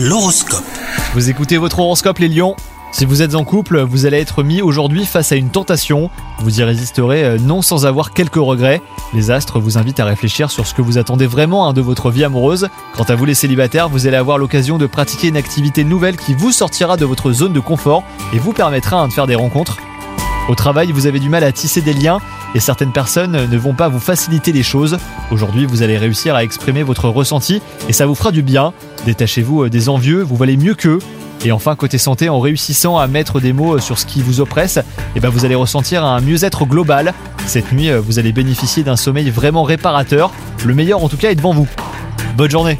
L'horoscope. Vous écoutez votre horoscope les lions Si vous êtes en couple, vous allez être mis aujourd'hui face à une tentation. Vous y résisterez euh, non sans avoir quelques regrets. Les astres vous invitent à réfléchir sur ce que vous attendez vraiment hein, de votre vie amoureuse. Quant à vous les célibataires, vous allez avoir l'occasion de pratiquer une activité nouvelle qui vous sortira de votre zone de confort et vous permettra hein, de faire des rencontres. Au travail, vous avez du mal à tisser des liens et certaines personnes ne vont pas vous faciliter les choses. Aujourd'hui, vous allez réussir à exprimer votre ressenti et ça vous fera du bien. Détachez-vous euh, des envieux, vous valez mieux qu'eux. Et enfin, côté santé, en réussissant à mettre des mots sur ce qui vous oppresse, eh ben vous allez ressentir un mieux-être global. Cette nuit, euh, vous allez bénéficier d'un sommeil vraiment réparateur. Le meilleur en tout cas est devant vous. Bonne journée